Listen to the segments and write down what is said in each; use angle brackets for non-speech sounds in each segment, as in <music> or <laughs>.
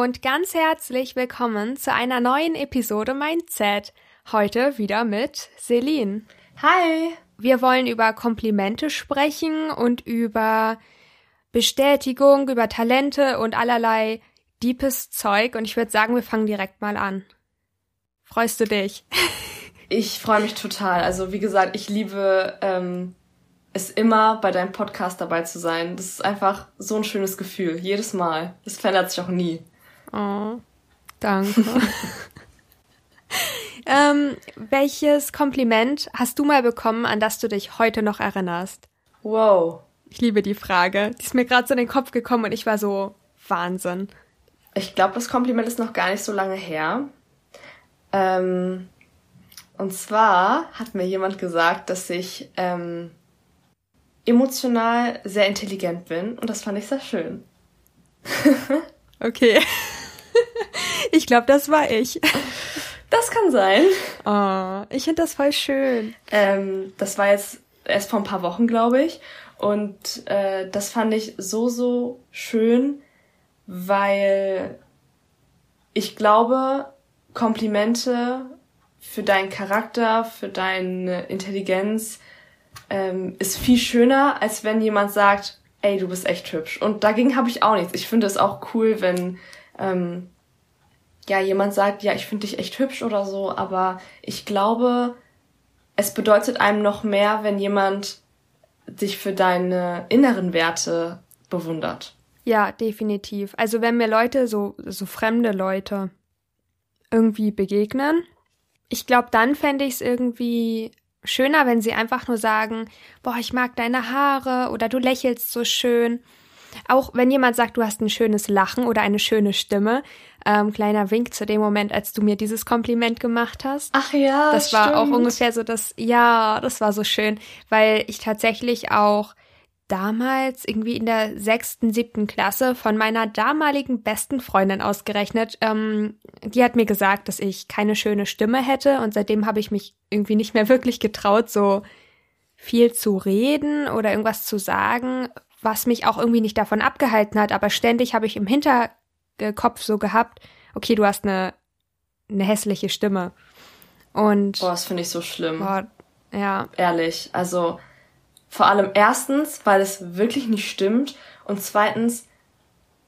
und ganz herzlich willkommen zu einer neuen Episode Mindset. Heute wieder mit Celine. Hi! Wir wollen über Komplimente sprechen und über Bestätigung, über Talente und allerlei deepes Zeug. Und ich würde sagen, wir fangen direkt mal an. Freust du dich? <laughs> Ich freue mich total. Also wie gesagt, ich liebe ähm, es immer, bei deinem Podcast dabei zu sein. Das ist einfach so ein schönes Gefühl. Jedes Mal. Das verändert sich auch nie. Oh, danke. <laughs> ähm, welches Kompliment hast du mal bekommen, an das du dich heute noch erinnerst? Wow. Ich liebe die Frage. Die ist mir gerade so in den Kopf gekommen und ich war so Wahnsinn. Ich glaube, das Kompliment ist noch gar nicht so lange her. Ähm, und zwar hat mir jemand gesagt, dass ich ähm, emotional sehr intelligent bin und das fand ich sehr schön. <laughs> okay. Ich glaube, das war ich. Das kann sein. Oh, ich finde das voll schön. Ähm, das war jetzt erst vor ein paar Wochen, glaube ich. Und äh, das fand ich so, so schön, weil ich glaube, Komplimente für deinen Charakter, für deine Intelligenz ähm, ist viel schöner, als wenn jemand sagt, ey, du bist echt hübsch. Und dagegen habe ich auch nichts. Ich finde es auch cool, wenn ähm, ja jemand sagt, ja, ich finde dich echt hübsch oder so. Aber ich glaube, es bedeutet einem noch mehr, wenn jemand dich für deine inneren Werte bewundert. Ja, definitiv. Also wenn mir Leute, so, so fremde Leute, irgendwie begegnen ich glaube, dann fände ich es irgendwie schöner, wenn sie einfach nur sagen, boah, ich mag deine Haare oder du lächelst so schön. Auch wenn jemand sagt, du hast ein schönes Lachen oder eine schöne Stimme. Ähm, kleiner Wink zu dem Moment, als du mir dieses Kompliment gemacht hast. Ach ja. Das war auch ungefähr so das, ja, das war so schön, weil ich tatsächlich auch damals irgendwie in der sechsten, siebten Klasse von meiner damaligen besten Freundin ausgerechnet. Ähm, die hat mir gesagt, dass ich keine schöne Stimme hätte und seitdem habe ich mich irgendwie nicht mehr wirklich getraut, so viel zu reden oder irgendwas zu sagen, was mich auch irgendwie nicht davon abgehalten hat. Aber ständig habe ich im Hinterkopf so gehabt, okay, du hast eine, eine hässliche Stimme. Und. Boah, das finde ich so schlimm. Boah, ja. Ehrlich. Also, vor allem erstens, weil es wirklich nicht stimmt und zweitens,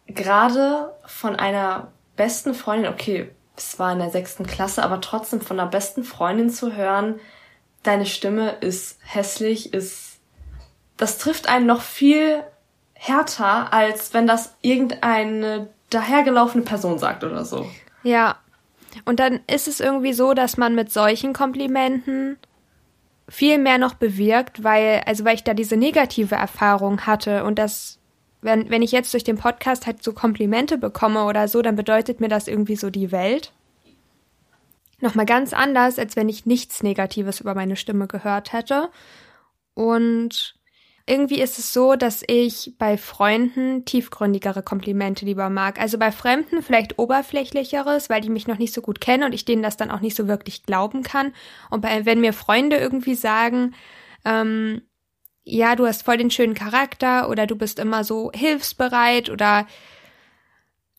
gerade von einer besten Freundin, okay, es war in der sechsten Klasse, aber trotzdem von einer besten Freundin zu hören, deine Stimme ist hässlich, ist, das trifft einen noch viel härter, als wenn das irgendeine dahergelaufene Person sagt oder so. Ja. Und dann ist es irgendwie so, dass man mit solchen Komplimenten viel mehr noch bewirkt, weil, also weil ich da diese negative Erfahrung hatte und das, wenn, wenn ich jetzt durch den Podcast halt so Komplimente bekomme oder so, dann bedeutet mir das irgendwie so die Welt. Nochmal ganz anders, als wenn ich nichts Negatives über meine Stimme gehört hätte. Und irgendwie ist es so, dass ich bei Freunden tiefgründigere Komplimente lieber mag. Also bei Fremden vielleicht oberflächlicheres, weil die mich noch nicht so gut kennen und ich denen das dann auch nicht so wirklich glauben kann. Und bei, wenn mir Freunde irgendwie sagen, ähm, ja, du hast voll den schönen Charakter oder du bist immer so hilfsbereit oder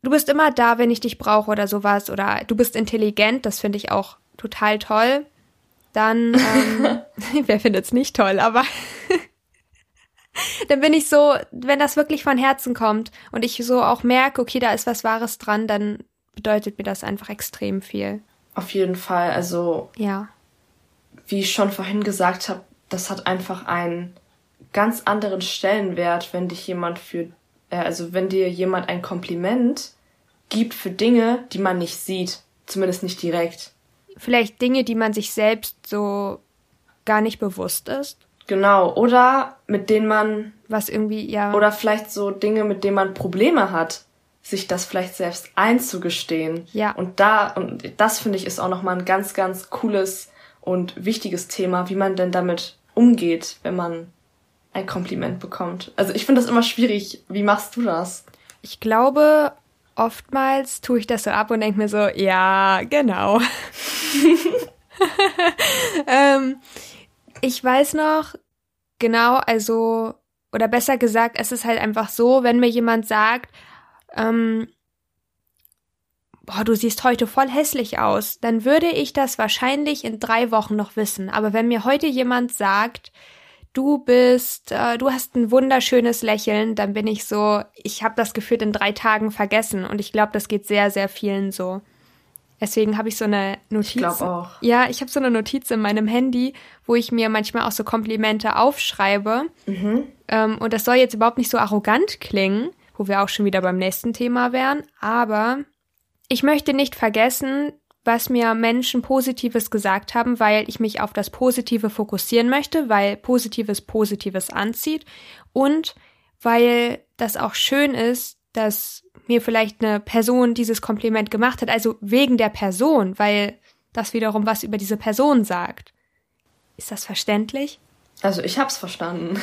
du bist immer da, wenn ich dich brauche oder sowas oder du bist intelligent, das finde ich auch total toll. Dann, <laughs> ähm, <laughs> wer findet's nicht toll, aber <laughs> dann bin ich so, wenn das wirklich von Herzen kommt und ich so auch merke, okay, da ist was Wahres dran, dann bedeutet mir das einfach extrem viel. Auf jeden Fall. Also, ja. wie ich schon vorhin gesagt habe, das hat einfach einen ganz anderen Stellenwert, wenn dich jemand für, äh, also wenn dir jemand ein Kompliment gibt für Dinge, die man nicht sieht. Zumindest nicht direkt. Vielleicht Dinge, die man sich selbst so gar nicht bewusst ist. Genau, oder mit denen man. Was irgendwie, ja. Oder vielleicht so Dinge, mit denen man Probleme hat, sich das vielleicht selbst einzugestehen. Ja. Und da, und das finde ich ist auch nochmal ein ganz, ganz cooles und wichtiges Thema, wie man denn damit umgeht, wenn man ein Kompliment bekommt. Also ich finde das immer schwierig. Wie machst du das? Ich glaube, oftmals tue ich das so ab und denke mir so, ja, genau. <laughs> <laughs> ähm, ich weiß noch genau, also, oder besser gesagt, es ist halt einfach so, wenn mir jemand sagt, ähm, boah, du siehst heute voll hässlich aus, dann würde ich das wahrscheinlich in drei Wochen noch wissen. Aber wenn mir heute jemand sagt, du bist, äh, du hast ein wunderschönes Lächeln, dann bin ich so, ich habe das Gefühl in drei Tagen vergessen und ich glaube, das geht sehr, sehr vielen so. Deswegen habe ich so eine Notiz. Ich glaube auch. Ja, ich habe so eine Notiz in meinem Handy, wo ich mir manchmal auch so Komplimente aufschreibe. Mhm. Ähm, und das soll jetzt überhaupt nicht so arrogant klingen, wo wir auch schon wieder beim nächsten Thema wären. Aber ich möchte nicht vergessen, was mir Menschen Positives gesagt haben, weil ich mich auf das Positive fokussieren möchte, weil Positives Positives anzieht und weil das auch schön ist, dass mir vielleicht eine Person dieses Kompliment gemacht hat, also wegen der Person, weil das wiederum was über diese Person sagt. Ist das verständlich? Also ich hab's verstanden.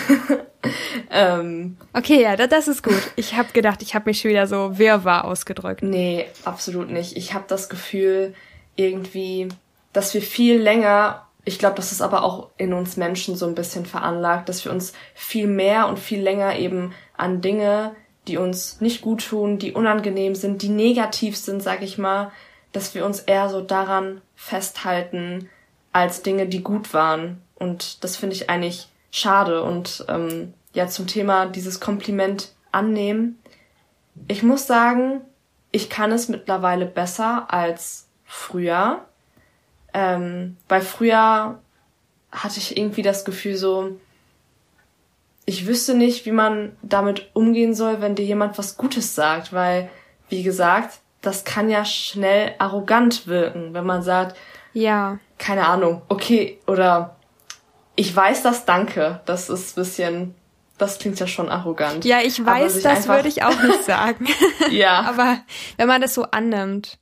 <laughs> ähm, okay, ja, das ist gut. Ich hab gedacht, ich habe mich schon wieder so wirrwarr ausgedrückt. Nee, absolut nicht. Ich habe das Gefühl, irgendwie, dass wir viel länger, ich glaube, das ist aber auch in uns Menschen so ein bisschen veranlagt, dass wir uns viel mehr und viel länger eben an Dinge, die uns nicht gut tun, die unangenehm sind, die negativ sind, sag ich mal, dass wir uns eher so daran festhalten als Dinge, die gut waren. Und das finde ich eigentlich schade. Und ähm, ja, zum Thema dieses Kompliment annehmen. Ich muss sagen, ich kann es mittlerweile besser als früher. Ähm, weil früher hatte ich irgendwie das Gefühl so, ich wüsste nicht, wie man damit umgehen soll, wenn dir jemand was Gutes sagt, weil, wie gesagt, das kann ja schnell arrogant wirken, wenn man sagt, ja, keine Ahnung, okay, oder ich weiß das, danke. Das ist ein bisschen, das klingt ja schon arrogant. Ja, ich weiß, das würde ich auch nicht sagen. <laughs> ja. Aber wenn man das so annimmt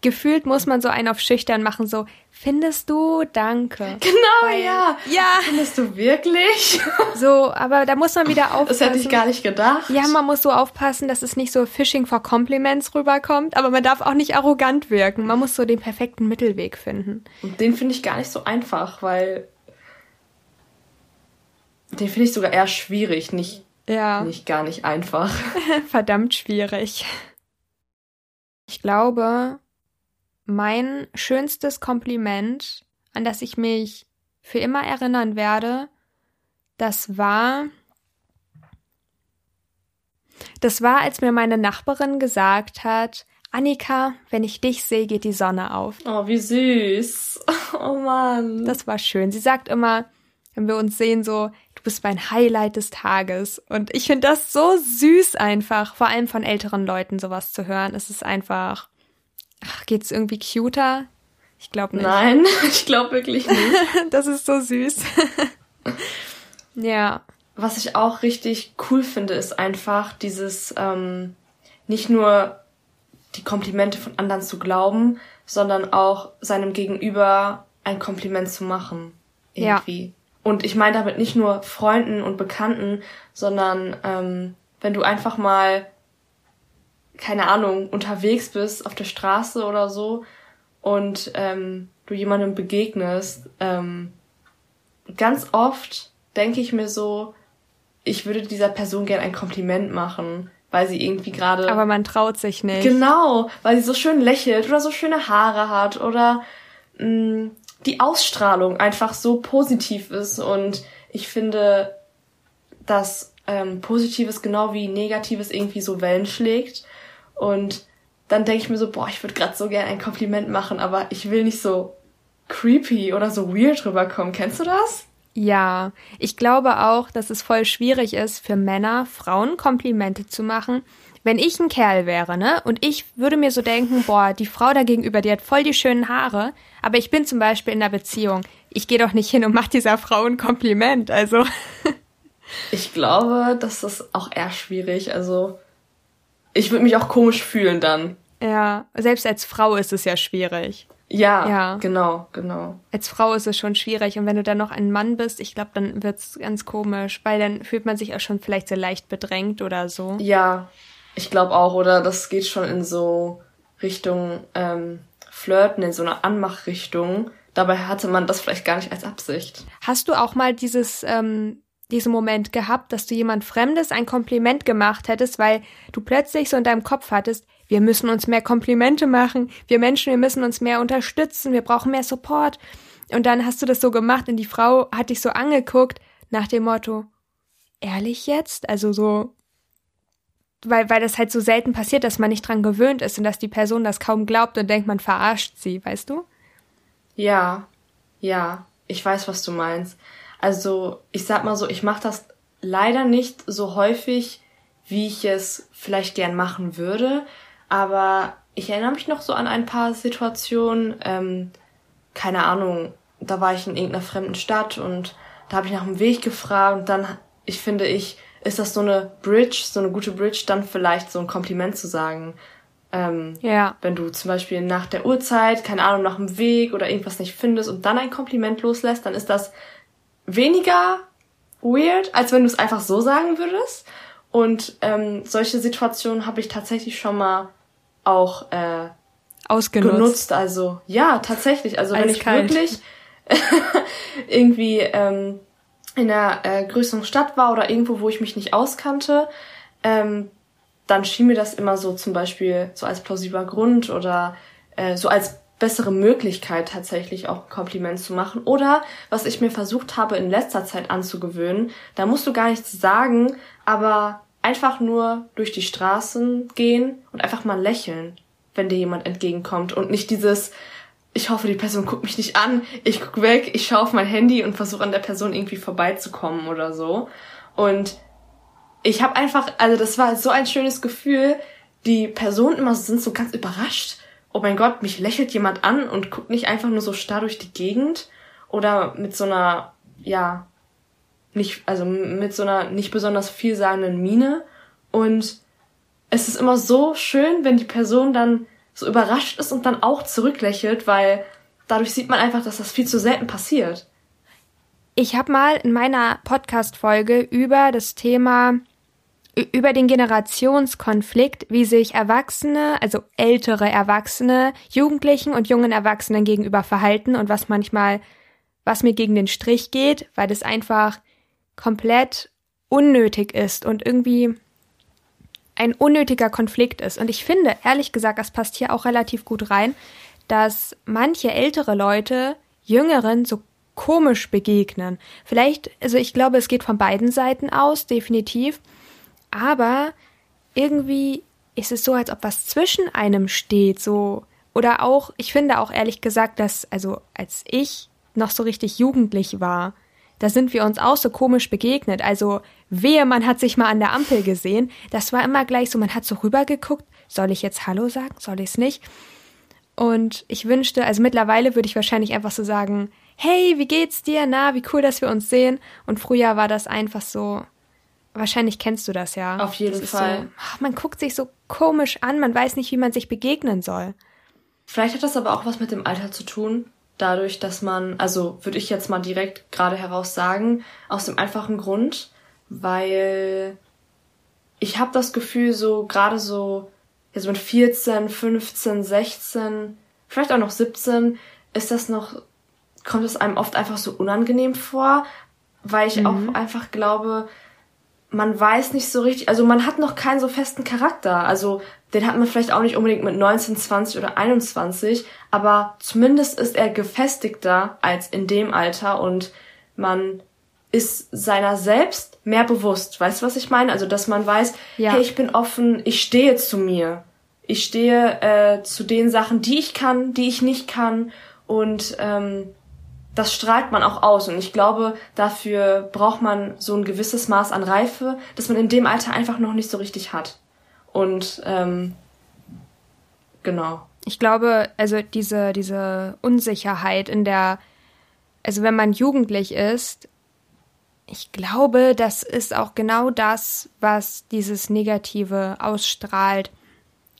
gefühlt muss man so einen auf schüchtern machen, so, findest du, danke. <laughs> Genau, Weil, ja. Ja. Findest du wirklich? <laughs> So, aber da muss man wieder aufpassen. Das hätte ich gar nicht gedacht. Ja, man muss so aufpassen, dass es nicht so Fishing for Compliments rüberkommt, aber man darf auch nicht arrogant wirken. Man muss so den perfekten Mittelweg finden. Und den finde ich gar nicht so einfach, weil den finde ich sogar eher schwierig, nicht, ja. nicht gar nicht einfach. <laughs> Verdammt schwierig. Ich glaube, mein schönstes Kompliment, an das ich mich für immer erinnern werde, das war, das war, als mir meine Nachbarin gesagt hat, Annika, wenn ich dich sehe, geht die Sonne auf. Oh, wie süß. <laughs> Oh Mann. Das war schön. Sie sagt immer, wenn wir uns sehen, so, du bist mein Highlight des Tages. Und ich finde das so süß einfach, vor allem von älteren Leuten sowas zu hören. Es ist einfach, Ach, geht's irgendwie cuter? Ich glaube nicht. Nein, <laughs> ich glaube wirklich nicht. <laughs> das ist so süß. <laughs> ja. Was ich auch richtig cool finde, ist einfach dieses ähm, nicht nur die Komplimente von anderen zu glauben, sondern auch seinem Gegenüber ein Kompliment zu machen. Irgendwie. Ja. Und ich meine damit nicht nur Freunden und Bekannten, sondern ähm, wenn du einfach mal keine Ahnung, unterwegs bist auf der Straße oder so und ähm, du jemandem begegnest, ähm, ganz oft denke ich mir so, ich würde dieser Person gern ein Kompliment machen, weil sie irgendwie gerade. Aber man traut sich nicht. Genau, weil sie so schön lächelt oder so schöne Haare hat oder mh, mm, die Ausstrahlung einfach so positiv ist und ich finde, dass ähm, Positives genau wie Negatives irgendwie so Wellen schlägt und dann denke ich mir so, boah, ich würde gerade so gerne ein Kompliment machen, aber ich will nicht so creepy oder so weird rüberkommen. Kennst du das? Ja, ich glaube auch, dass es voll schwierig ist für Männer, Frauen Komplimente zu machen. Wenn ich ein Kerl wäre, ne, und ich würde mir so denken, boah, die Frau da gegenüber, die hat voll die schönen Haare, aber ich bin zum Beispiel in einer Beziehung. Ich gehe doch nicht hin und mache dieser Frau ein Kompliment, also. ich glaube, das ist auch eher schwierig, also ich würde mich auch komisch fühlen dann. Ja, selbst als Frau ist es ja schwierig. Ja, ja, genau, genau. Als Frau ist es schon schwierig und wenn du dann noch ein Mann bist, ich glaube, dann wird's ganz komisch, weil dann fühlt man sich auch schon vielleicht so leicht bedrängt oder so. Ja, ich glaube auch, oder das geht schon in so Richtung ähm, Flirten, in so eine Anmachrichtung. Dabei hatte man das vielleicht gar nicht als Absicht. Hast du auch mal dieses ähm, diesen Moment gehabt, dass du jemand Fremdes ein Kompliment gemacht hättest, weil du plötzlich so in deinem Kopf hattest, wir müssen uns mehr Komplimente machen, wir Menschen, wir müssen uns mehr unterstützen, wir brauchen mehr Support. Und dann hast du das so gemacht und die Frau hat dich so angeguckt nach dem Motto, ehrlich jetzt? Also so, weil, weil das halt so selten passiert, dass man nicht dran gewöhnt ist und dass die Person das kaum glaubt und denkt, man verarscht sie, weißt du? Ja, ja, ich weiß, was du meinst. Also, ich sag mal so, ich mache das leider nicht so häufig, wie ich es vielleicht gern machen würde, aber ich erinnere mich noch so an ein paar Situationen, ähm, keine Ahnung, da war ich in irgendeiner fremden Stadt und da habe ich nach dem Weg gefragt und dann, ich finde ich, ist das so eine Bridge, so eine gute Bridge, dann vielleicht so ein Kompliment zu sagen. Ähm, ja. Wenn du zum Beispiel nach der Uhrzeit, keine Ahnung, nach dem Weg oder irgendwas nicht findest und dann ein Kompliment loslässt, dann ist das weniger weird, als wenn du es einfach so sagen würdest. Und ähm, solche Situationen habe ich tatsächlich schon mal auch äh, ausgenutzt. Genutzt. Also ja, tatsächlich. Also wenn ich wirklich <laughs> irgendwie ähm, in einer äh, größeren Stadt war oder irgendwo, wo ich mich nicht auskannte, ähm, dann schien mir das immer so zum Beispiel so als plausibler Grund oder äh, so als bessere Möglichkeit tatsächlich auch ein Kompliment zu machen. Oder was ich mir versucht habe in letzter Zeit anzugewöhnen, da musst du gar nichts sagen, aber einfach nur durch die Straßen gehen und einfach mal lächeln, wenn dir jemand entgegenkommt und nicht dieses ich hoffe, die Person guckt mich nicht an, ich guck weg, ich schaue auf mein Handy und versuche an der Person irgendwie vorbeizukommen oder so. Und ich habe einfach, also das war so ein schönes Gefühl, die Personen immer sind so ganz überrascht. Oh mein Gott, mich lächelt jemand an und guckt nicht einfach nur so starr durch die Gegend oder mit so einer, ja, nicht, also mit so einer nicht besonders vielsagenden Miene. Und es ist immer so schön, wenn die Person dann so überrascht ist und dann auch zurücklächelt, weil dadurch sieht man einfach, dass das viel zu selten passiert. Ich habe mal in meiner Podcast-Folge über das Thema, über den Generationskonflikt, wie sich Erwachsene, also ältere Erwachsene, Jugendlichen und jungen Erwachsenen gegenüber verhalten und was manchmal, was mir gegen den Strich geht, weil das einfach komplett unnötig ist und irgendwie ein unnötiger Konflikt ist. Und ich finde, ehrlich gesagt, das passt hier auch relativ gut rein, dass manche ältere Leute Jüngeren so komisch begegnen. Vielleicht, also ich glaube, es geht von beiden Seiten aus, definitiv. Aber irgendwie ist es so, als ob was zwischen einem steht, so. Oder auch, ich finde auch ehrlich gesagt, dass, also als ich noch so richtig jugendlich war, da sind wir uns auch so komisch begegnet. Also wehe, man hat sich mal an der Ampel gesehen. Das war immer gleich so, man hat so rübergeguckt. Soll ich jetzt Hallo sagen? Soll ich es nicht? Und ich wünschte, also mittlerweile würde ich wahrscheinlich einfach so sagen, hey, wie geht's dir? Na, wie cool, dass wir uns sehen. Und früher war das einfach so, wahrscheinlich kennst du das ja. Auf jeden Fall. So, man guckt sich so komisch an, man weiß nicht, wie man sich begegnen soll. Vielleicht hat das aber auch was mit dem Alter zu tun dadurch, dass man, also würde ich jetzt mal direkt gerade heraus sagen, aus dem einfachen Grund, weil ich habe das Gefühl, so gerade so jetzt mit 14, 15, 16, vielleicht auch noch 17, ist das noch, kommt es einem oft einfach so unangenehm vor, weil ich mhm. auch einfach glaube, man weiß nicht so richtig, also man hat noch keinen so festen Charakter. Also den hat man vielleicht auch nicht unbedingt mit 19, 20 oder 21, aber zumindest ist er gefestigter als in dem Alter und man ist seiner selbst mehr bewusst. Weißt du, was ich meine? Also, dass man weiß, ja. hey, ich bin offen, ich stehe zu mir. Ich stehe äh, zu den Sachen, die ich kann, die ich nicht kann und ähm, das strahlt man auch aus. Und ich glaube, dafür braucht man so ein gewisses Maß an Reife, das man in dem Alter einfach noch nicht so richtig hat. Und ähm, genau. Ich glaube, also diese, diese Unsicherheit in der, also wenn man jugendlich ist, ich glaube, das ist auch genau das, was dieses Negative ausstrahlt.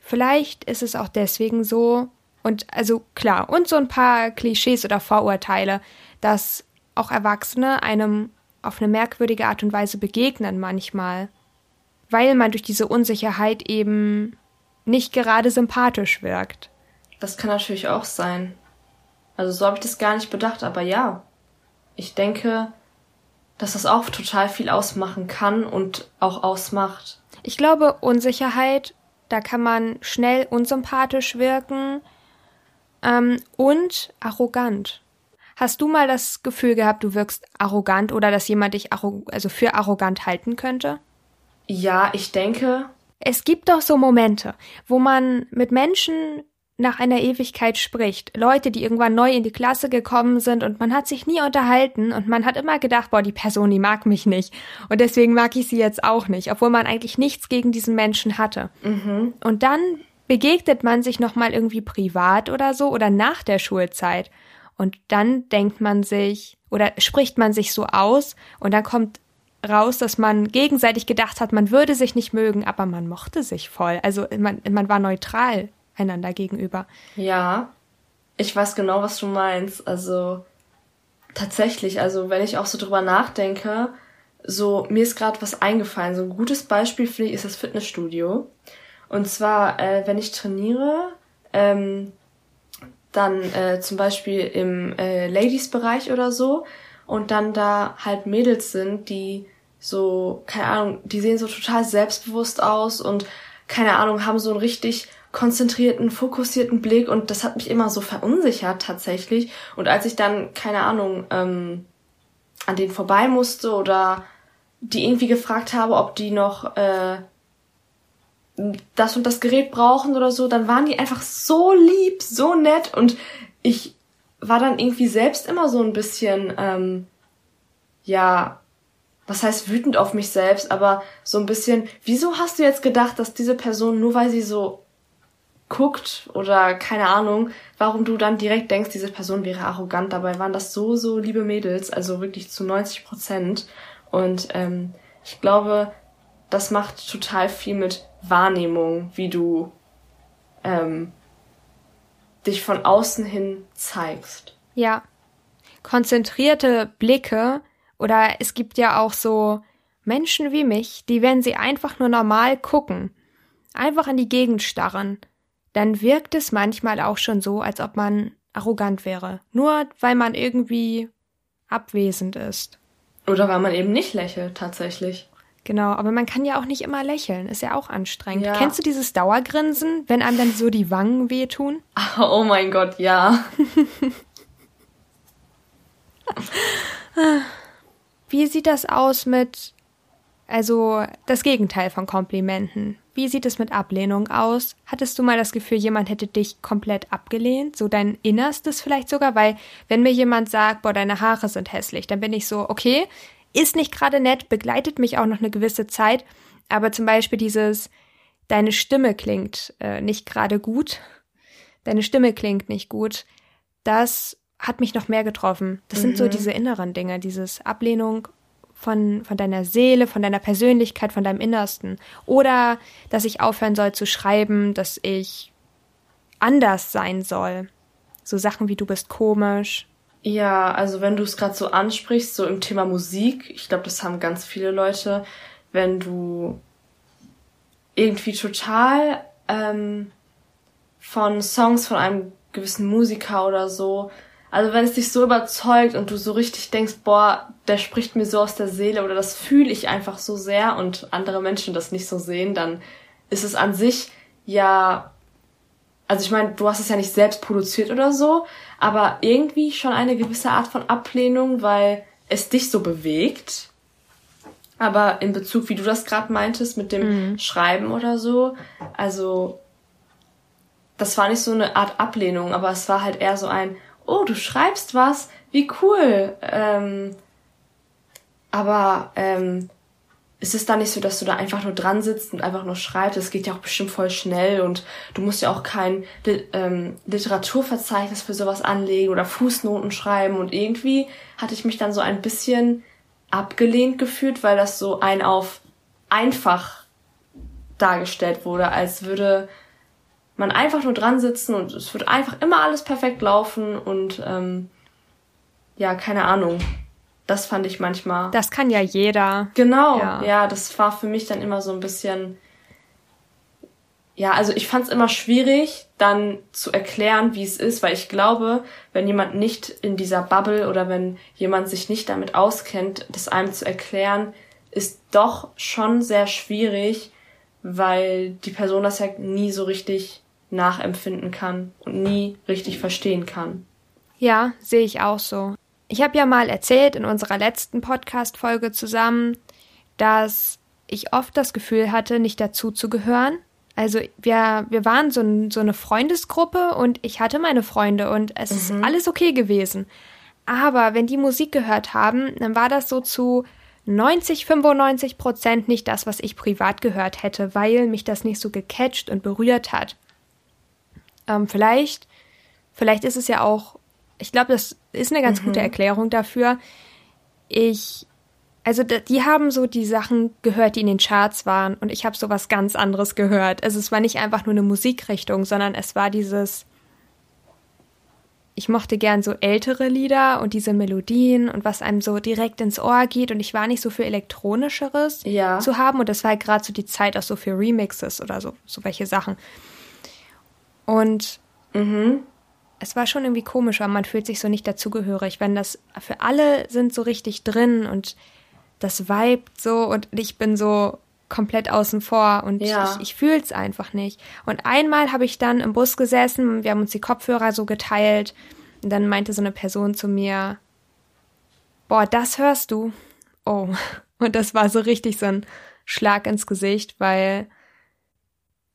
Vielleicht ist es auch deswegen so, und also klar, und so ein paar Klischees oder Vorurteile, dass auch Erwachsene einem auf eine merkwürdige Art und Weise begegnen manchmal weil man durch diese Unsicherheit eben nicht gerade sympathisch wirkt. Das kann natürlich auch sein. Also so habe ich das gar nicht bedacht, aber ja. Ich denke, dass das auch total viel ausmachen kann und auch ausmacht. Ich glaube, Unsicherheit da kann man schnell unsympathisch wirken ähm, und arrogant. Hast du mal das Gefühl gehabt, du wirkst arrogant oder dass jemand dich also für arrogant halten könnte? Ja, ich denke. Es gibt doch so Momente, wo man mit Menschen nach einer Ewigkeit spricht. Leute, die irgendwann neu in die Klasse gekommen sind und man hat sich nie unterhalten und man hat immer gedacht, boah, die Person, die mag mich nicht. Und deswegen mag ich sie jetzt auch nicht, obwohl man eigentlich nichts gegen diesen Menschen hatte. Mhm. Und dann begegnet man sich nochmal irgendwie privat oder so oder nach der Schulzeit. Und dann denkt man sich oder spricht man sich so aus und dann kommt raus, dass man gegenseitig gedacht hat, man würde sich nicht mögen, aber man mochte sich voll. Also man, man war neutral einander gegenüber. Ja, ich weiß genau, was du meinst. Also tatsächlich, also wenn ich auch so drüber nachdenke, so mir ist gerade was eingefallen. So ein gutes Beispiel finde ich ist das Fitnessstudio. Und zwar, äh, wenn ich trainiere, ähm, dann äh, zum Beispiel im äh, Ladies-Bereich oder so und dann da halt Mädels sind, die so, keine Ahnung, die sehen so total selbstbewusst aus und keine Ahnung, haben so einen richtig konzentrierten, fokussierten Blick und das hat mich immer so verunsichert tatsächlich. Und als ich dann, keine Ahnung, ähm, an denen vorbei musste oder die irgendwie gefragt habe, ob die noch äh, das und das Gerät brauchen oder so, dann waren die einfach so lieb, so nett und ich war dann irgendwie selbst immer so ein bisschen, ähm, ja, was heißt wütend auf mich selbst, aber so ein bisschen, wieso hast du jetzt gedacht, dass diese Person, nur weil sie so guckt oder keine Ahnung, warum du dann direkt denkst, diese Person wäre arrogant. Dabei waren das so, so liebe Mädels, also wirklich zu 90 Prozent. Und ähm, ich glaube, das macht total viel mit Wahrnehmung, wie du ähm, dich von außen hin zeigst. Ja. Konzentrierte Blicke oder es gibt ja auch so Menschen wie mich, die, wenn sie einfach nur normal gucken, einfach in die Gegend starren, dann wirkt es manchmal auch schon so, als ob man arrogant wäre. Nur weil man irgendwie abwesend ist. Oder weil man eben nicht lächelt, tatsächlich. Genau, aber man kann ja auch nicht immer lächeln, ist ja auch anstrengend. Ja. Kennst du dieses Dauergrinsen, wenn einem dann so die Wangen wehtun? <laughs> Oh mein Gott, ja. <laughs> Wie sieht das aus mit, also das Gegenteil von Komplimenten? Wie sieht es mit Ablehnung aus? Hattest du mal das Gefühl, jemand hätte dich komplett abgelehnt? So dein Innerstes vielleicht sogar? Weil, wenn mir jemand sagt, boah, deine Haare sind hässlich, dann bin ich so, okay, ist nicht gerade nett, begleitet mich auch noch eine gewisse Zeit, aber zum Beispiel dieses, deine Stimme klingt äh, nicht gerade gut, deine Stimme klingt nicht gut, das hat mich noch mehr getroffen. Das mhm. sind so mhm. diese inneren Dinge, dieses Ablehnung von, von deiner Seele, von deiner Persönlichkeit, von deinem Innersten. Oder dass ich aufhören soll zu schreiben, dass ich anders sein soll. So Sachen wie du bist komisch. Ja, also wenn du es gerade so ansprichst, so im Thema Musik, ich glaube, das haben ganz viele Leute, wenn du irgendwie total ähm, von Songs von einem gewissen Musiker oder so also wenn es dich so überzeugt und du so richtig denkst, boah, der spricht mir so aus der Seele oder das fühle ich einfach so sehr und andere Menschen das nicht so sehen, dann ist es an sich ja, also ich meine, du hast es ja nicht selbst produziert oder so, aber irgendwie schon eine gewisse Art von Ablehnung, weil es dich so bewegt. Aber in Bezug, wie du das gerade meintest, mit dem mhm. Schreiben oder so, also das war nicht so eine Art Ablehnung, aber es war halt eher so ein, oh, du schreibst was, wie cool. Ähm, aber ähm, ist es dann nicht so, dass du da einfach nur dran sitzt und einfach nur schreibst? Das geht ja auch bestimmt voll schnell und du musst ja auch kein ähm, Literaturverzeichnis für sowas anlegen oder Fußnoten schreiben. Und irgendwie hatte ich mich dann so ein bisschen abgelehnt gefühlt, weil das so ein auf einfach dargestellt wurde, als würde man einfach nur dran sitzen und es wird einfach immer alles perfekt laufen und ähm, ja, keine Ahnung. Das fand ich manchmal. Das kann ja jeder. Genau, ja, ja das war für mich dann immer so ein bisschen. Ja, also ich fand es immer schwierig, dann zu erklären, wie es ist, weil ich glaube, wenn jemand nicht in dieser Bubble oder wenn jemand sich nicht damit auskennt, das einem zu erklären, ist doch schon sehr schwierig, weil die Person das ja nie so richtig nachempfinden kann und nie richtig verstehen kann. Ja, sehe ich auch so. Ich habe ja mal erzählt in unserer letzten Podcast-Folge zusammen, dass ich oft das Gefühl hatte, nicht dazu zu gehören. Also wir, wir waren so, ein, so eine Freundesgruppe und ich hatte meine Freunde und es mhm. ist alles okay gewesen. Aber wenn die Musik gehört haben, dann war das so zu 90, 95 Prozent nicht das, was ich privat gehört hätte, weil mich das nicht so gecatcht und berührt hat. Ähm, vielleicht, vielleicht ist es ja auch, ich glaube, das ist eine ganz mhm. gute Erklärung dafür. Ich, also die haben so die Sachen gehört, die in den Charts waren und ich habe so was ganz anderes gehört. Also es war nicht einfach nur eine Musikrichtung, sondern es war dieses, ich mochte gern so ältere Lieder und diese Melodien und was einem so direkt ins Ohr geht und ich war nicht so für elektronischeres ja. zu haben und das war halt gerade so die Zeit auch so für Remixes oder so so welche Sachen. Und mhm. Es war schon irgendwie komisch, weil man fühlt sich so nicht dazugehörig, wenn das für alle sind so richtig drin und das vibet so und ich bin so komplett außen vor und ja. ich, ich fühle es einfach nicht. Und einmal habe ich dann im Bus gesessen, wir haben uns die Kopfhörer so geteilt und dann meinte so eine Person zu mir, boah, das hörst du. Oh. <laughs> Und das war so richtig so ein Schlag ins Gesicht, weil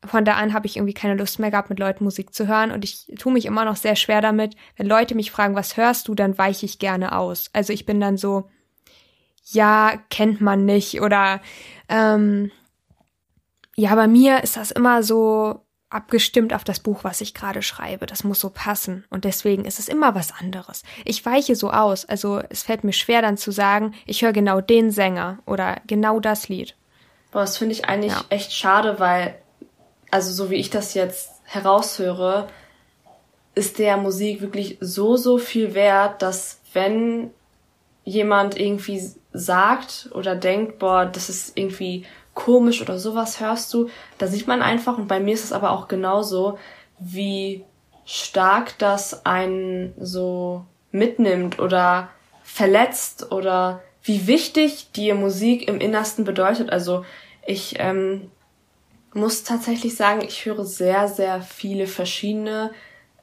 von da an habe ich irgendwie keine Lust mehr gehabt, mit Leuten Musik zu hören. Und ich tue mich immer noch sehr schwer damit, wenn Leute mich fragen, was hörst du, dann weiche ich gerne aus. Also ich bin dann so, ja, kennt man nicht oder ähm, ja, bei mir ist das immer so abgestimmt auf das Buch, was ich gerade schreibe. Das muss so passen und deswegen ist es immer was anderes. Ich weiche so aus, also es fällt mir schwer dann zu sagen, ich höre genau den Sänger oder genau das Lied. Boah, das finde ich eigentlich ja. echt schade, weil also so wie ich das jetzt heraushöre, ist der Musik wirklich so so viel wert, dass wenn jemand irgendwie sagt oder denkt, boah, das ist irgendwie komisch oder sowas hörst du, da sieht man einfach, und bei mir ist es aber auch genauso, wie stark das einen so mitnimmt oder verletzt oder wie wichtig die Musik im Innersten bedeutet. Also ich ähm, muss tatsächlich sagen, ich höre sehr, sehr viele verschiedene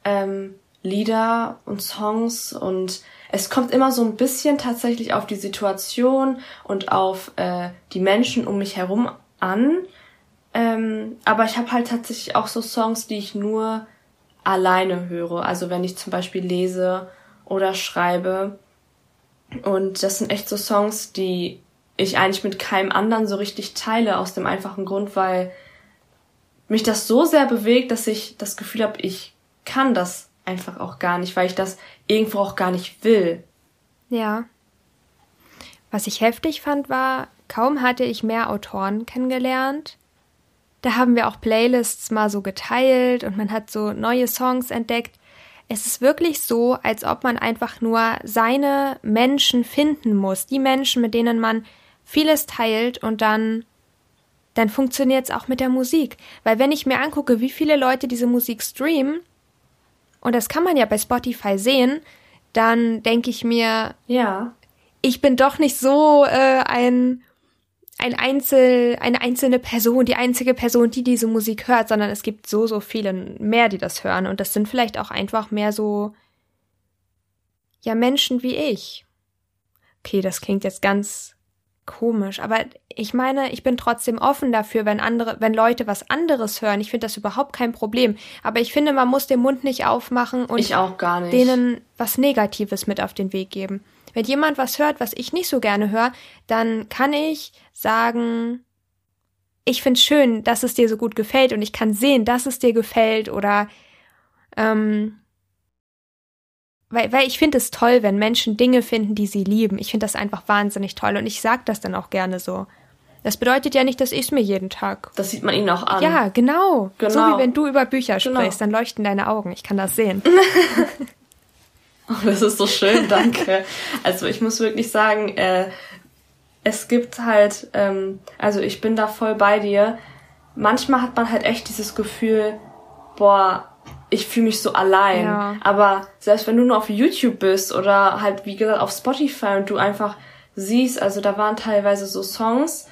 ähm, Lieder und Songs und es kommt immer so ein bisschen tatsächlich auf die Situation und auf äh, die Menschen um mich herum an. Ähm, aber ich habe halt tatsächlich auch so Songs, die ich nur alleine höre. Also wenn ich zum Beispiel lese oder schreibe. Und das sind echt so Songs, die ich eigentlich mit keinem anderen so richtig teile, aus dem einfachen Grund, weil mich das so sehr bewegt, dass ich das Gefühl habe, ich kann das einfach auch gar nicht, weil ich das irgendwo auch gar nicht will. Ja. Was ich heftig fand, war, kaum hatte ich mehr Autoren kennengelernt. Da haben wir auch Playlists mal so geteilt und man hat so neue Songs entdeckt. Es ist wirklich so, als ob man einfach nur seine Menschen finden muss, die Menschen, mit denen man vieles teilt und dann dann funktioniert es auch mit der Musik. Weil wenn ich mir angucke, wie viele Leute diese Musik streamen, und das kann man ja bei Spotify sehen, dann denke ich mir, ja, ich bin doch nicht so äh, ein ein Einzel, eine einzelne Person, die einzige Person, die diese Musik hört, sondern es gibt so, so viele mehr, die das hören. Und das sind vielleicht auch einfach mehr so, ja, Menschen wie ich. Okay, das klingt jetzt ganz komisch, aber ich meine, ich bin trotzdem offen dafür, wenn andere, wenn Leute was anderes hören. Ich finde das überhaupt kein Problem. Aber ich finde, man muss den Mund nicht aufmachen und denen was Negatives mit auf den Weg geben. Wenn jemand was hört, was ich nicht so gerne höre, dann kann ich sagen, ich finde es schön, dass es dir so gut gefällt und ich kann sehen, dass es dir gefällt oder ähm, weil, weil ich finde es toll, wenn Menschen Dinge finden, die sie lieben. Ich finde das einfach wahnsinnig toll und ich sage das dann auch gerne so. Das bedeutet ja nicht, dass ich es mir jeden Tag. Das sieht man ihnen auch an. Ja, genau. genau. So wie wenn du über Bücher genau. sprichst, dann leuchten deine Augen. Ich kann das sehen. <laughs> <laughs> oh, das ist so schön, danke. Also ich muss wirklich sagen, äh, es gibt halt, ähm, also ich bin da voll bei dir. Manchmal hat man halt echt dieses Gefühl, boah, ich fühle mich so allein. Ja. Aber selbst wenn du nur auf YouTube bist oder halt, wie gesagt, auf Spotify und du einfach siehst, also da waren teilweise so Songs,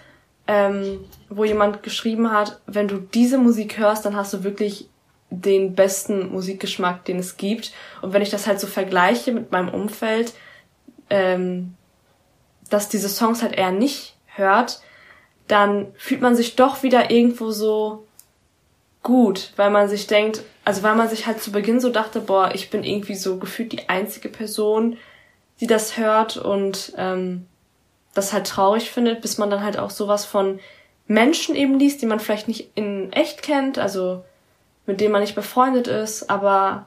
ähm, wo jemand geschrieben hat, wenn du diese Musik hörst, dann hast du wirklich den besten Musikgeschmack, den es gibt. Und wenn ich das halt so vergleiche mit meinem Umfeld, ähm, dass diese Songs halt eher nicht hört, dann fühlt man sich doch wieder irgendwo so gut, weil man sich denkt, also weil man sich halt zu Beginn so dachte, boah, ich bin irgendwie so gefühlt die einzige Person, die das hört und ähm, das halt traurig findet, bis man dann halt auch sowas von Menschen eben liest, die man vielleicht nicht in echt kennt, also mit denen man nicht befreundet ist, aber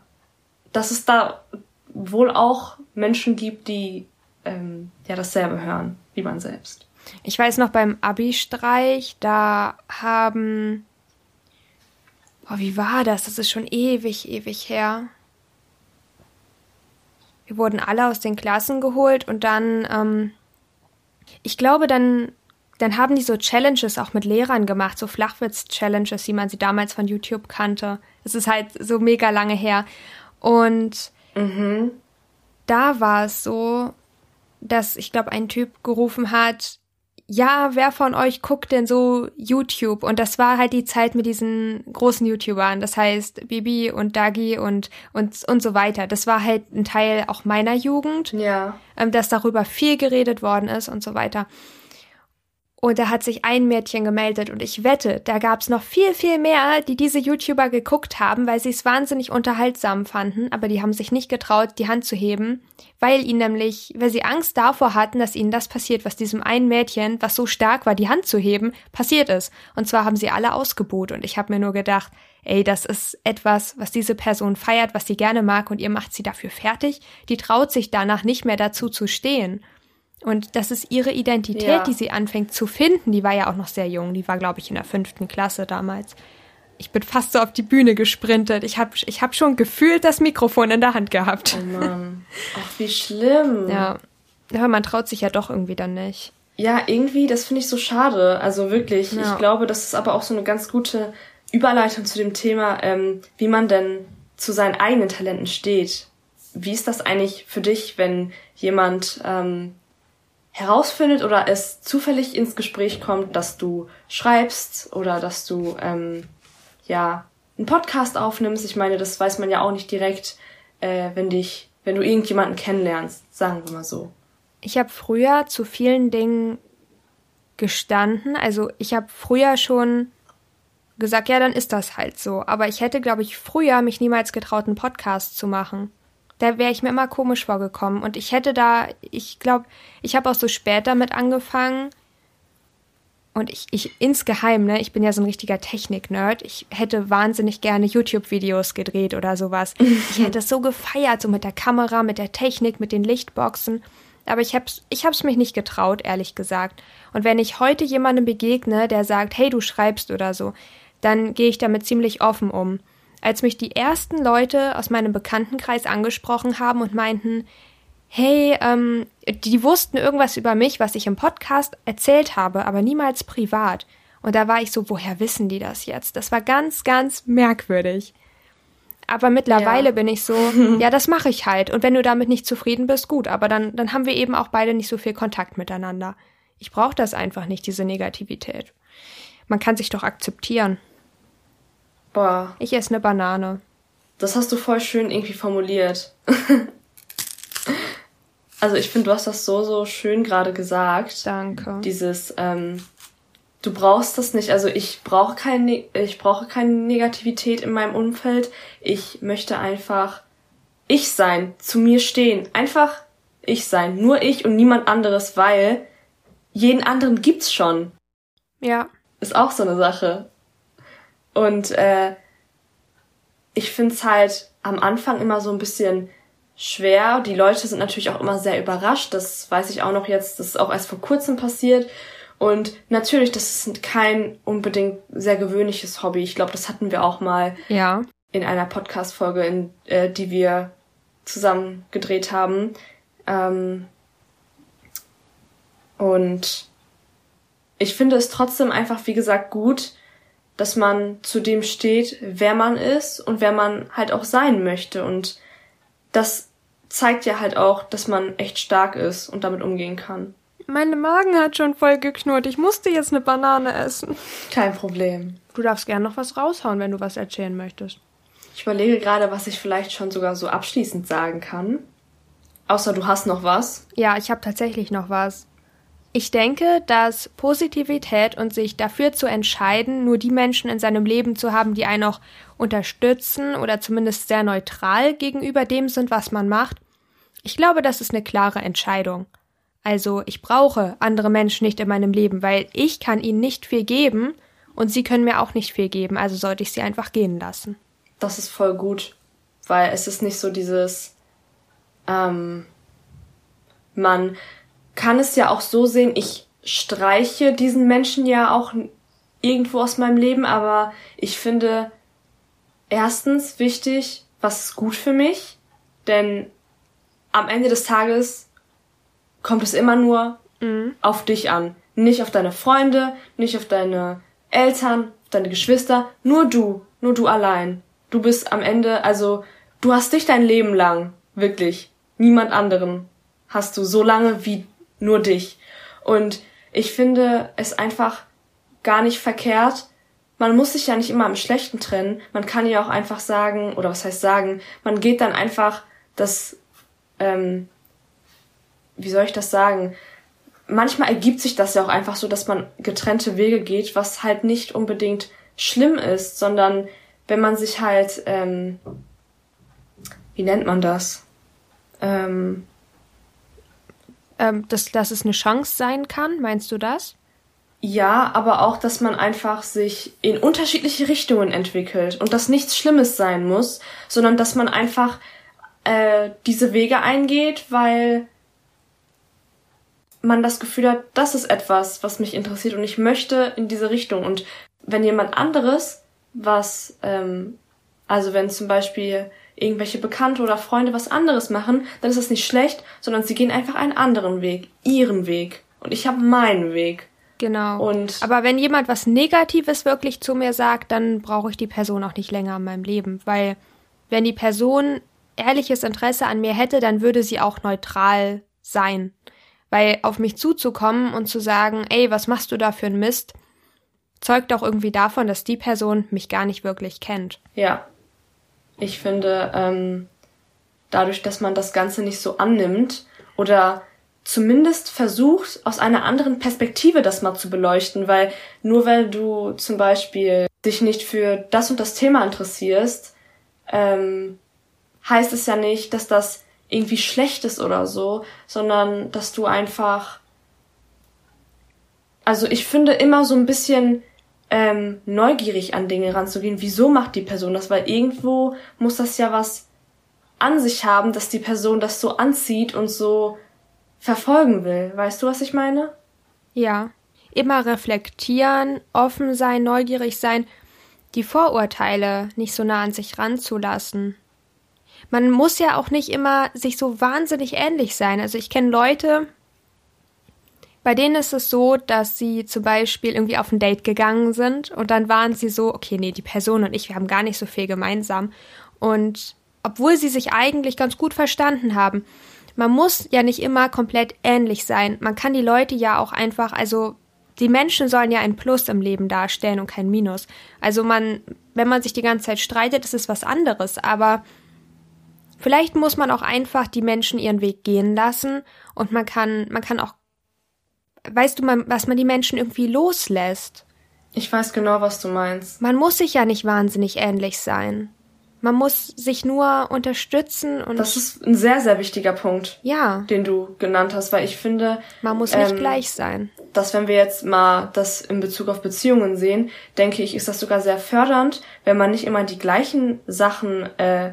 dass es da wohl auch Menschen gibt, die ähm, ja dasselbe hören wie man selbst. Ich weiß noch beim Abi-Streich, da haben. Oh, wie war das? Das ist schon ewig, ewig her. Wir wurden alle aus den Klassen geholt und dann, ähm, ich glaube, dann, dann haben die so Challenges auch mit Lehrern gemacht, so Flachwitz-Challenges, wie man sie damals von YouTube kannte. Das ist halt so mega lange her. Und mhm. da war es so, dass ich glaube, ein Typ gerufen hat, ja, wer von euch guckt denn so YouTube? Und das war halt die Zeit mit diesen großen YouTubern, das heißt Bibi und Dagi und, und, und so weiter. Das war halt ein Teil auch meiner Jugend, ja. ähm, dass darüber viel geredet worden ist und so weiter. Und da hat sich ein Mädchen gemeldet und ich wette, da gab's noch viel, viel mehr, die diese YouTuber geguckt haben, weil sie es wahnsinnig unterhaltsam fanden, aber die haben sich nicht getraut, die Hand zu heben, weil ihnen nämlich, weil sie Angst davor hatten, dass ihnen das passiert, was diesem einen Mädchen, was so stark war, die Hand zu heben, passiert ist. Und zwar haben sie alle ausgebuht und ich habe mir nur gedacht, ey, das ist etwas, was diese Person feiert, was sie gerne mag und ihr macht sie dafür fertig, die traut sich danach nicht mehr dazu zu stehen. Und das ist ihre Identität, ja. die sie anfängt zu finden. Die war ja auch noch sehr jung. Die war, glaube ich, in der fünften Klasse damals. Ich bin fast so auf die Bühne gesprintet. Ich habe ich hab schon gefühlt das Mikrofon in der Hand gehabt. Oh Mann. <laughs> Ach, wie schlimm. Ja. Aber man traut sich ja doch irgendwie dann nicht. Ja, irgendwie, das finde ich so schade. Also wirklich. Ja. Ich glaube, das ist aber auch so eine ganz gute Überleitung zu dem Thema, ähm, wie man denn zu seinen eigenen Talenten steht. Wie ist das eigentlich für dich, wenn jemand ähm, herausfindet oder es zufällig ins Gespräch kommt, dass du schreibst oder dass du ähm, ja einen Podcast aufnimmst. Ich meine, das weiß man ja auch nicht direkt, äh, wenn dich, wenn du irgendjemanden kennenlernst, sagen wir mal so. Ich habe früher zu vielen Dingen gestanden. Also ich habe früher schon gesagt, ja, dann ist das halt so. Aber ich hätte, glaube ich, früher mich niemals getraut, einen Podcast zu machen da wäre ich mir immer komisch vorgekommen. Und ich hätte da, ich glaube, ich habe auch so spät damit angefangen. Und ich, ich insgeheim, ne, ich bin ja so ein richtiger Technik-Nerd. Ich hätte wahnsinnig gerne YouTube-Videos gedreht oder sowas. Ich hätte es so gefeiert, so mit der Kamera, mit der Technik, mit den Lichtboxen. Aber ich hab's, ich hab's mich nicht getraut, ehrlich gesagt. Und wenn ich heute jemandem begegne, der sagt, hey, du schreibst oder so, dann gehe ich damit ziemlich offen um als mich die ersten Leute aus meinem Bekanntenkreis angesprochen haben und meinten, hey, ähm, die wussten irgendwas über mich, was ich im Podcast erzählt habe, aber niemals privat. Und da war ich so, woher wissen die das jetzt? Das war ganz, ganz merkwürdig. Aber mittlerweile ja. bin ich so, <laughs> ja, das mache ich halt. Und wenn du damit nicht zufrieden bist, gut. Aber dann, dann haben wir eben auch beide nicht so viel Kontakt miteinander. Ich brauche das einfach nicht, diese Negativität. Man kann sich doch akzeptieren. Boah. Ich esse eine Banane. Das hast du voll schön irgendwie formuliert. <laughs> also ich finde, du hast das so, so schön gerade gesagt. Danke. Dieses, ähm, du brauchst das nicht. Also ich brauche keine, ich brauche keine Negativität in meinem Umfeld. Ich möchte einfach ich sein, zu mir stehen. Einfach ich sein. Nur ich und niemand anderes, weil jeden anderen gibt's schon. Ja. Ist auch so eine Sache. Und äh, ich finde es halt am Anfang immer so ein bisschen schwer. Die Leute sind natürlich auch immer sehr überrascht. Das weiß ich auch noch jetzt. Das ist auch erst vor kurzem passiert. Und natürlich, das ist kein unbedingt sehr gewöhnliches Hobby. Ich glaube, das hatten wir auch mal ja. in einer Podcast-Folge, in, äh, die wir zusammen gedreht haben. Ähm, und ich finde es trotzdem einfach, wie gesagt, gut, dass man zu dem steht, wer man ist und wer man halt auch sein möchte. Und das zeigt ja halt auch, dass man echt stark ist und damit umgehen kann. Mein Magen hat schon voll geknurrt. Ich musste jetzt eine Banane essen. Kein Problem. Du darfst gern noch was raushauen, wenn du was erzählen möchtest. Ich überlege gerade, was ich vielleicht schon sogar so abschließend sagen kann. Außer du hast noch was. Ja, ich habe tatsächlich noch was. Ich denke, dass Positivität und sich dafür zu entscheiden, nur die Menschen in seinem Leben zu haben, die einen auch unterstützen oder zumindest sehr neutral gegenüber dem sind, was man macht, ich glaube, das ist eine klare Entscheidung. Also ich brauche andere Menschen nicht in meinem Leben, weil ich kann ihnen nicht viel geben und sie können mir auch nicht viel geben, also sollte ich sie einfach gehen lassen. Das ist voll gut, weil es ist nicht so dieses, ähm, man kann es ja auch so sehen, ich streiche diesen Menschen ja auch irgendwo aus meinem Leben, aber ich finde erstens wichtig, was ist gut für mich, denn am Ende des Tages kommt es immer nur mhm. auf dich an. Nicht auf deine Freunde, nicht auf deine Eltern, auf deine Geschwister, nur du, nur du allein. Du bist am Ende, also du hast dich dein Leben lang, wirklich, niemand anderen hast du so lange wie nur dich. Und ich finde es einfach gar nicht verkehrt. Man muss sich ja nicht immer am Schlechten trennen. Man kann ja auch einfach sagen, oder was heißt sagen, man geht dann einfach das, ähm, wie soll ich das sagen? Manchmal ergibt sich das ja auch einfach so, dass man getrennte Wege geht, was halt nicht unbedingt schlimm ist, sondern wenn man sich halt, ähm, wie nennt man das? Ähm, ähm, dass, dass es eine Chance sein kann, meinst du das? Ja, aber auch, dass man einfach sich in unterschiedliche Richtungen entwickelt und dass nichts Schlimmes sein muss, sondern dass man einfach äh, diese Wege eingeht, weil man das Gefühl hat, das ist etwas, was mich interessiert und ich möchte in diese Richtung. Und wenn jemand anderes was, ähm, also wenn zum Beispiel irgendwelche Bekannte oder Freunde was anderes machen, dann ist das nicht schlecht, sondern sie gehen einfach einen anderen Weg, ihren Weg. Und ich habe meinen Weg. Genau. Und Aber wenn jemand was Negatives wirklich zu mir sagt, dann brauche ich die Person auch nicht länger in meinem Leben, weil wenn die Person ehrliches Interesse an mir hätte, dann würde sie auch neutral sein. Weil auf mich zuzukommen und zu sagen, ey, was machst du da für ein Mist, zeugt auch irgendwie davon, dass die Person mich gar nicht wirklich kennt. Ja, ich finde, ähm, dadurch, dass man das Ganze nicht so annimmt oder zumindest versucht, aus einer anderen Perspektive das mal zu beleuchten, weil nur weil du zum Beispiel dich nicht für das und das Thema interessierst, ähm, heißt es ja nicht, dass das irgendwie schlecht ist oder so, sondern dass du einfach, also ich finde immer so ein bisschen ähm, neugierig an Dinge ranzugehen. Wieso macht die Person das? Weil irgendwo muss das ja was an sich haben, dass die Person das so anzieht und so verfolgen will. Weißt du, was ich meine? Ja. Immer reflektieren, offen sein, neugierig sein, die Vorurteile nicht so nah an sich ranzulassen. Man muss ja auch nicht immer sich so wahnsinnig ähnlich sein. Also ich kenne Leute, bei denen ist es so, dass sie zum Beispiel irgendwie auf ein Date gegangen sind und dann waren sie so, okay, nee, die Person und ich, wir haben gar nicht so viel gemeinsam. Und obwohl sie sich eigentlich ganz gut verstanden haben, man muss ja nicht immer komplett ähnlich sein. Man kann die Leute ja auch einfach, also die Menschen sollen ja ein Plus im Leben darstellen und kein Minus. Also man, wenn man sich die ganze Zeit streitet, ist es was anderes, aber vielleicht muss man auch einfach die Menschen ihren Weg gehen lassen und man kann, man kann auch weißt du, man, was man die Menschen irgendwie loslässt. Ich weiß genau, was du meinst. Man muss sich ja nicht wahnsinnig ähnlich sein. Man muss sich nur unterstützen und. Das ist ein sehr, sehr wichtiger Punkt. Ja. Den du genannt hast, weil ich finde. Man muss nicht ähm, gleich sein. Dass wenn wir jetzt mal das in Bezug auf Beziehungen sehen, denke ich, ist das sogar sehr fördernd, wenn man nicht immer die gleichen Sachen äh,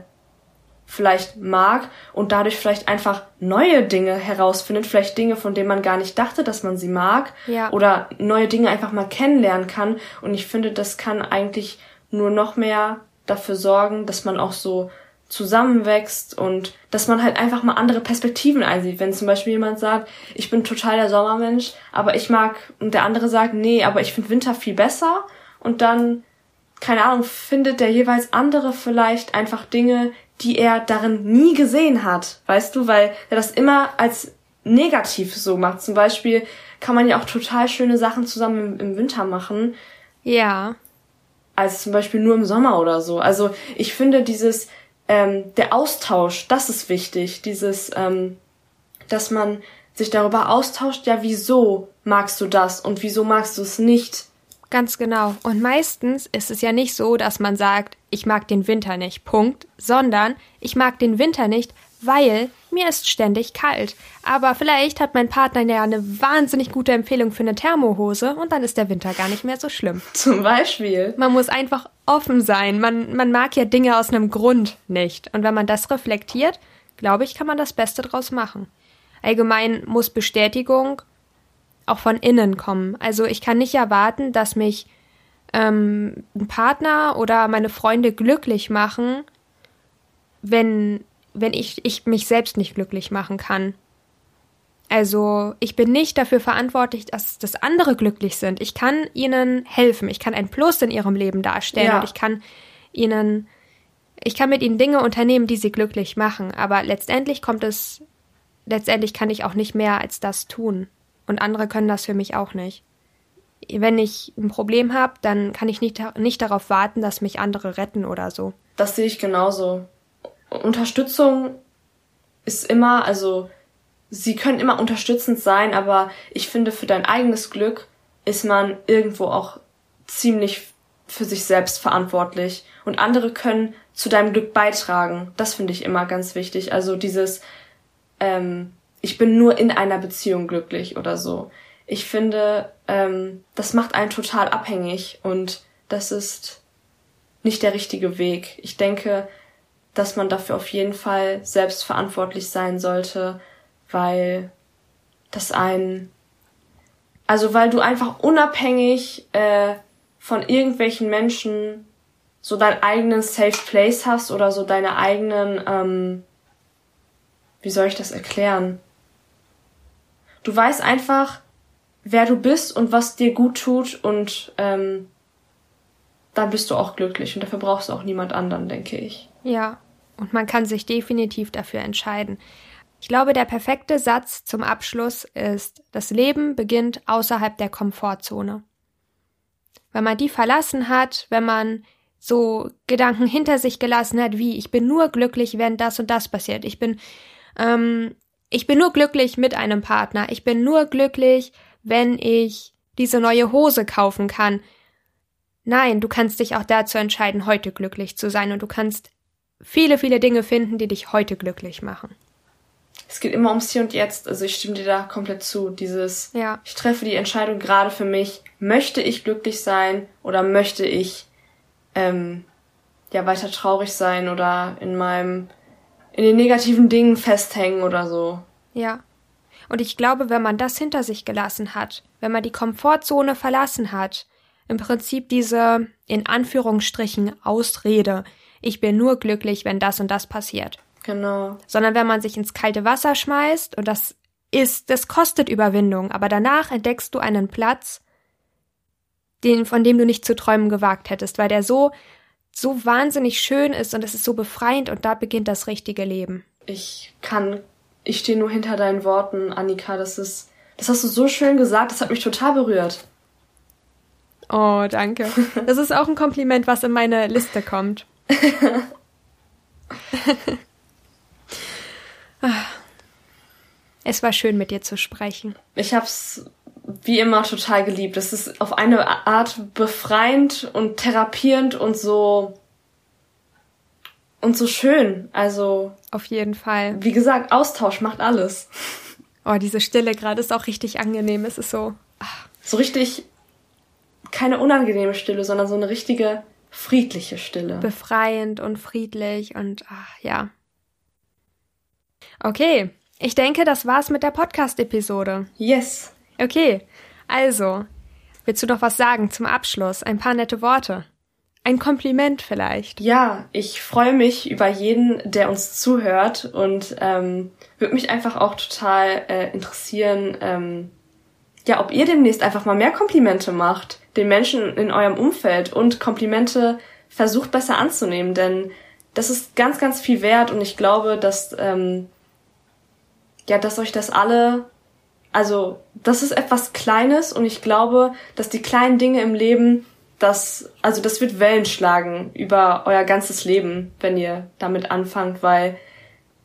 vielleicht mag und dadurch vielleicht einfach neue Dinge herausfindet, vielleicht Dinge, von denen man gar nicht dachte, dass man sie mag ja. oder neue Dinge einfach mal kennenlernen kann. Und ich finde, das kann eigentlich nur noch mehr dafür sorgen, dass man auch so zusammenwächst und dass man halt einfach mal andere Perspektiven einsieht. Wenn zum Beispiel jemand sagt, ich bin total der Sommermensch, aber ich mag, und der andere sagt, nee, aber ich finde Winter viel besser und dann, keine Ahnung, findet der jeweils andere vielleicht einfach Dinge, die er darin nie gesehen hat, weißt du, weil er das immer als negativ so macht. Zum Beispiel kann man ja auch total schöne Sachen zusammen im, Winter machen. Ja. Als zum Beispiel nur im Sommer oder so. Also ich finde dieses, ähm, der Austausch, das ist wichtig. Dieses, ähm, dass man sich darüber austauscht, ja, wieso magst du das und wieso magst du es nicht? Ganz genau. Und meistens ist es ja nicht so, dass man sagt, ich mag den Winter nicht, Punkt, sondern ich mag den Winter nicht, weil mir ist ständig kalt. Aber vielleicht hat mein Partner ja eine wahnsinnig gute Empfehlung für eine Thermohose und dann ist der Winter gar nicht mehr so schlimm. <laughs> Zum Beispiel. Man muss einfach offen sein. Man, man mag ja Dinge aus einem Grund nicht. Und wenn man das reflektiert, glaube ich, kann man das Beste draus machen. Allgemein muss Bestätigung auch von innen kommen. Also ich kann nicht erwarten, dass mich ähm, ein Partner oder meine Freunde glücklich machen, wenn, wenn ich, ich mich selbst nicht glücklich machen kann. Also ich bin nicht dafür verantwortlich, dass, dass andere glücklich sind. Ich kann ihnen helfen. Ich kann ein Plus in ihrem Leben darstellen ja. und ich kann ihnen, ich kann mit ihnen Dinge unternehmen, die sie glücklich machen. Aber letztendlich kommt es, letztendlich kann ich auch nicht mehr als das tun. Und andere können das für mich auch nicht. Wenn ich ein Problem habe, dann kann ich nicht, nicht darauf warten, dass mich andere retten oder so. Das sehe ich genauso. Unterstützung ist immer, also sie können immer unterstützend sein, aber ich finde, für dein eigenes Glück ist man irgendwo auch ziemlich für sich selbst verantwortlich. Und andere können zu deinem Glück beitragen. Das finde ich immer ganz wichtig. Also dieses, ähm, ich bin nur in einer Beziehung glücklich oder so. Ich finde, ähm, das macht einen total abhängig und das ist nicht der richtige Weg. Ich denke, dass man dafür auf jeden Fall selbst verantwortlich sein sollte, weil das ein, also weil du einfach unabhängig äh, von irgendwelchen Menschen so deinen eigenen Safe Place hast oder so deine eigenen, ähm, wie soll ich das erklären? Du weißt einfach, wer du bist und was dir gut tut und ähm, dann bist du auch glücklich und dafür brauchst du auch niemand anderen, denke ich. Ja, und man kann sich definitiv dafür entscheiden. Ich glaube, der perfekte Satz zum Abschluss ist, das Leben beginnt außerhalb der Komfortzone. Wenn man die verlassen hat, wenn man so Gedanken hinter sich gelassen hat, wie ich bin nur glücklich, wenn das und das passiert. Ich bin, ähm, ich bin nur glücklich mit einem Partner. Ich bin nur glücklich, wenn ich diese neue Hose kaufen kann. Nein, du kannst dich auch dazu entscheiden, heute glücklich zu sein und du kannst viele, viele Dinge finden, die dich heute glücklich machen es geht immer ums Hier und Jetzt. Also ich stimme dir da komplett zu. Dieses, ja. ich treffe die Entscheidung gerade für mich. Möchte ich glücklich sein oder möchte ich ähm, ja weiter traurig sein oder in meinem in den negativen Dingen festhängen oder so. Ja. Und ich glaube, wenn man das hinter sich gelassen hat, wenn man die Komfortzone verlassen hat, im Prinzip diese in Anführungsstrichen Ausrede, ich bin nur glücklich, wenn das und das passiert. Genau. Sondern wenn man sich ins kalte Wasser schmeißt und das ist, das kostet Überwindung, aber danach entdeckst du einen Platz, den, von dem du nicht zu träumen gewagt hättest, weil der so, so wahnsinnig schön ist und es ist so befreiend und da beginnt das richtige Leben. Ich kann, ich stehe nur hinter deinen Worten, Annika, das ist, das hast du so schön gesagt, das hat mich total berührt. Oh, danke. <laughs> Das ist auch ein Kompliment, was in meine Liste kommt. <laughs> <laughs> Es war schön, mit dir zu sprechen. Ich hab's wie immer total geliebt. Es ist auf eine Art befreiend und therapierend und so und so schön. Also auf jeden Fall. Wie gesagt, Austausch macht alles. Oh, diese Stille gerade ist auch richtig angenehm. Es ist so ach. so richtig keine unangenehme Stille, sondern so eine richtige friedliche Stille. Befreiend und friedlich und ach, ja. Okay, ich denke, das war's mit der Podcast-Episode. Yes. Okay, also, willst du noch was sagen zum Abschluss? Ein paar nette Worte. Ein Kompliment vielleicht. Ja, ich freue mich über jeden, der uns zuhört und ähm, würde mich einfach auch total äh, interessieren, ähm, ja, ob ihr demnächst einfach mal mehr Komplimente macht, den Menschen in eurem Umfeld und Komplimente versucht besser anzunehmen, denn das ist ganz, ganz viel wert und ich glaube, dass ähm, ja, dass euch das alle, also das ist etwas Kleines und ich glaube, dass die kleinen Dinge im Leben, das, also das wird Wellen schlagen über euer ganzes Leben, wenn ihr damit anfangt, weil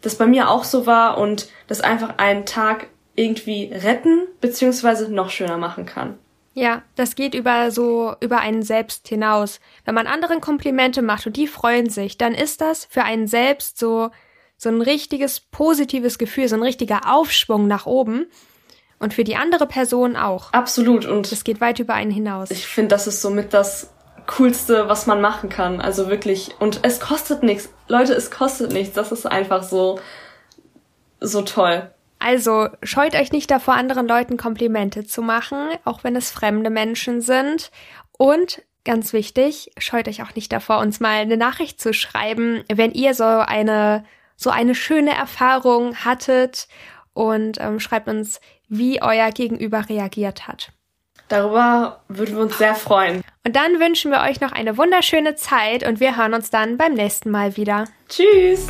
das bei mir auch so war und das einfach einen Tag irgendwie retten beziehungsweise noch schöner machen kann. Ja, das geht über so über einen selbst hinaus. Wenn man anderen Komplimente macht und die freuen sich, dann ist das für einen selbst so so ein richtiges positives Gefühl, so ein richtiger Aufschwung nach oben und für die andere Person auch. Absolut und es geht weit über einen hinaus. Ich finde, das ist somit das coolste, was man machen kann. Also wirklich und es kostet nichts. Leute, es kostet nichts. Das ist einfach so so toll. Also scheut euch nicht davor, anderen Leuten Komplimente zu machen, auch wenn es fremde Menschen sind. Und ganz wichtig, scheut euch auch nicht davor, uns mal eine Nachricht zu schreiben, wenn ihr so eine so eine schöne Erfahrung hattet und ähm, schreibt uns, wie euer Gegenüber reagiert hat. Darüber würden wir uns sehr freuen. Und dann wünschen wir euch noch eine wunderschöne Zeit und wir hören uns dann beim nächsten Mal wieder. Tschüss!